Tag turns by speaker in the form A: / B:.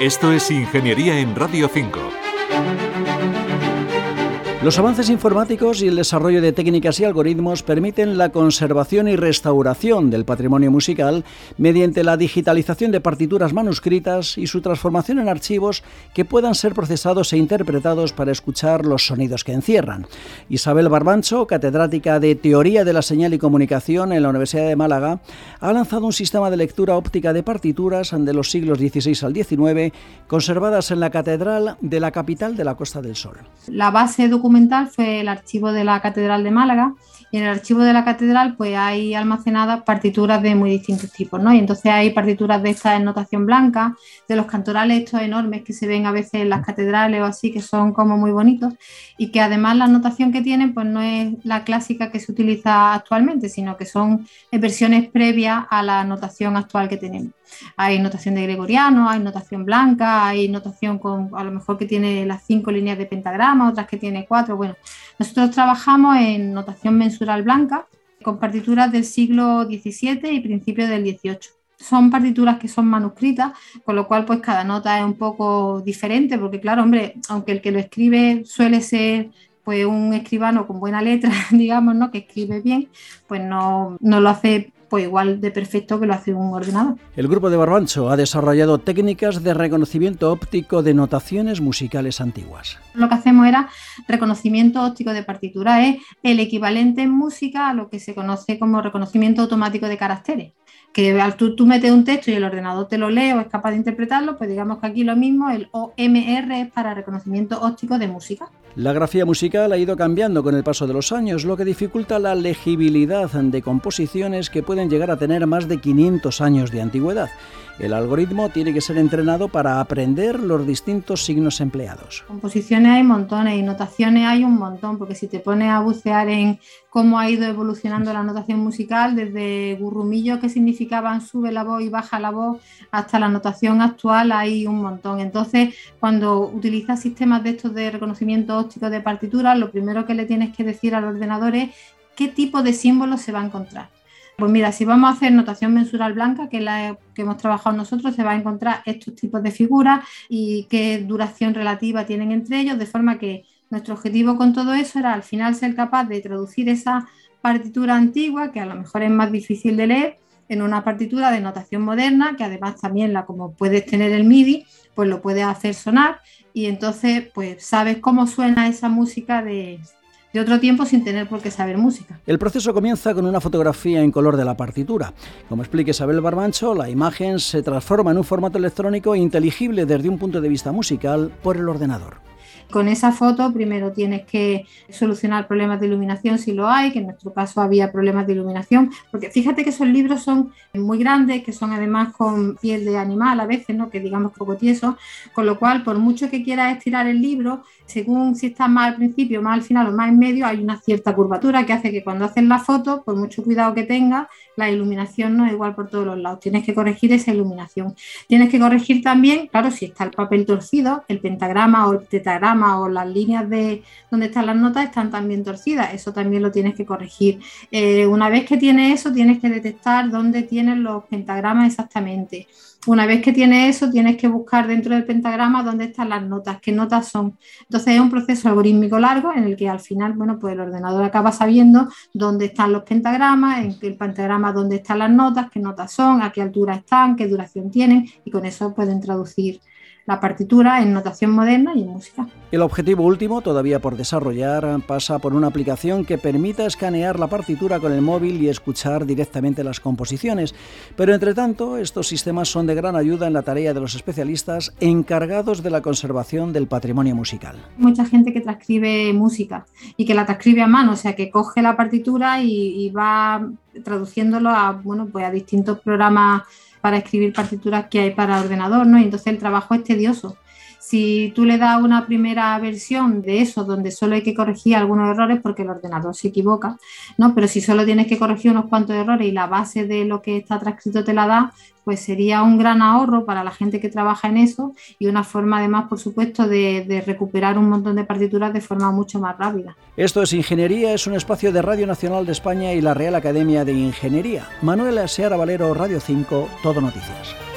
A: Esto es Ingeniería en Radio 5.
B: Los avances informáticos y el desarrollo de técnicas y algoritmos permiten la conservación y restauración del patrimonio musical mediante la digitalización de partituras manuscritas y su transformación en archivos que puedan ser procesados e interpretados para escuchar los sonidos que encierran. Isabel Barbancho, catedrática de Teoría de la Señal y Comunicación en la Universidad de Málaga, ha lanzado un sistema de lectura óptica de partituras de los siglos XVI al XIX conservadas en la Catedral de la capital de la Costa del Sol.
C: La base fue el archivo de la Catedral de Málaga y en el archivo de la Catedral pues hay almacenadas partituras de muy distintos tipos, ¿no? Y entonces hay partituras de estas en notación blanca, de los cantorales estos enormes que se ven a veces en las catedrales o así, que son como muy bonitos y que además la notación que tienen pues no es la clásica que se utiliza actualmente, sino que son versiones previas a la notación actual que tenemos. Hay notación de gregoriano, hay notación blanca, hay notación con a lo mejor que tiene las cinco líneas de pentagrama, otras que tiene cuatro. Bueno, nosotros trabajamos en notación mensural blanca con partituras del siglo XVII y principios del XVIII. Son partituras que son manuscritas, con lo cual pues cada nota es un poco diferente, porque claro, hombre, aunque el que lo escribe suele ser pues un escribano con buena letra, digamos, ¿no? Que escribe bien, pues no, no lo hace pues igual de perfecto que lo hace un ordenador.
B: El grupo de Barbancho ha desarrollado técnicas de reconocimiento óptico de notaciones musicales antiguas.
C: Lo que hacemos era reconocimiento óptico de partitura, es el equivalente en música a lo que se conoce como reconocimiento automático de caracteres que tú, tú, metes un texto y el ordenador te lo lee o es capaz de interpretarlo, pues digamos que aquí lo mismo, el OMR es para reconocimiento óptico de música.
B: La grafía musical ha ido cambiando con el paso de los años, lo que dificulta la legibilidad de composiciones que pueden llegar a tener más de 500 años de antigüedad. El algoritmo tiene que ser entrenado para aprender los distintos signos empleados.
C: Composiciones hay montones y notaciones hay un montón, porque si te pones a bucear en cómo ha ido evolucionando la notación musical, desde gurrumillos que sube la voz y baja la voz, hasta la notación actual hay un montón. Entonces, cuando utilizas sistemas de estos de reconocimiento óptico de partituras, lo primero que le tienes que decir al ordenador es qué tipo de símbolos se va a encontrar. Pues mira, si vamos a hacer notación mensural blanca, que es la que hemos trabajado nosotros, se va a encontrar estos tipos de figuras y qué duración relativa tienen entre ellos, de forma que nuestro objetivo con todo eso era al final ser capaz de traducir esa partitura antigua, que a lo mejor es más difícil de leer, en una partitura de notación moderna, que además también la como puedes tener el MIDI, pues lo puedes hacer sonar y entonces pues sabes cómo suena esa música de, de otro tiempo sin tener por qué saber música.
B: El proceso comienza con una fotografía en color de la partitura. Como explica Isabel Barbancho, la imagen se transforma en un formato electrónico inteligible desde un punto de vista musical por el ordenador.
C: Con esa foto primero tienes que solucionar problemas de iluminación si lo hay, que en nuestro caso había problemas de iluminación, porque fíjate que esos libros son muy grandes, que son además con piel de animal a veces, ¿no? que digamos poco tieso, con lo cual por mucho que quieras estirar el libro, según si está más al principio, más al final o más en medio, hay una cierta curvatura que hace que cuando haces la foto, por mucho cuidado que tengas, la iluminación no es igual por todos los lados. Tienes que corregir esa iluminación. Tienes que corregir también, claro, si está el papel torcido, el pentagrama o el tetagrama o las líneas de donde están las notas están también torcidas. Eso también lo tienes que corregir. Eh, una vez que tienes eso, tienes que detectar dónde tienen los pentagramas exactamente. Una vez que tienes eso, tienes que buscar dentro del pentagrama dónde están las notas, qué notas son. Entonces es un proceso algorítmico largo en el que al final, bueno, pues el ordenador acaba sabiendo dónde están los pentagramas, en el pentagrama dónde están las notas, qué notas son, a qué altura están, qué duración tienen y con eso pueden traducir la partitura en notación moderna y en música.
B: El objetivo último, todavía por desarrollar, pasa por una aplicación que permita escanear la partitura con el móvil y escuchar directamente las composiciones. Pero entre tanto, estos sistemas son de gran ayuda en la tarea de los especialistas encargados de la conservación del patrimonio musical.
C: Mucha gente que transcribe música y que la transcribe a mano, o sea, que coge la partitura y, y va traduciéndolo a, bueno, pues a distintos programas para escribir partituras que hay para ordenador, ¿no? Y entonces el trabajo es tedioso. Si tú le das una primera versión de eso, donde solo hay que corregir algunos errores porque el ordenador se equivoca, ¿no? Pero si solo tienes que corregir unos cuantos errores y la base de lo que está transcrito te la da, pues sería un gran ahorro para la gente que trabaja en eso y una forma además, por supuesto, de, de, recuperar un montón de partituras de forma mucho más rápida.
B: Esto es Ingeniería, es un espacio de Radio Nacional de España y la Real Academia de Ingeniería. Manuela Seara Valero, Radio 5, Todo Noticias.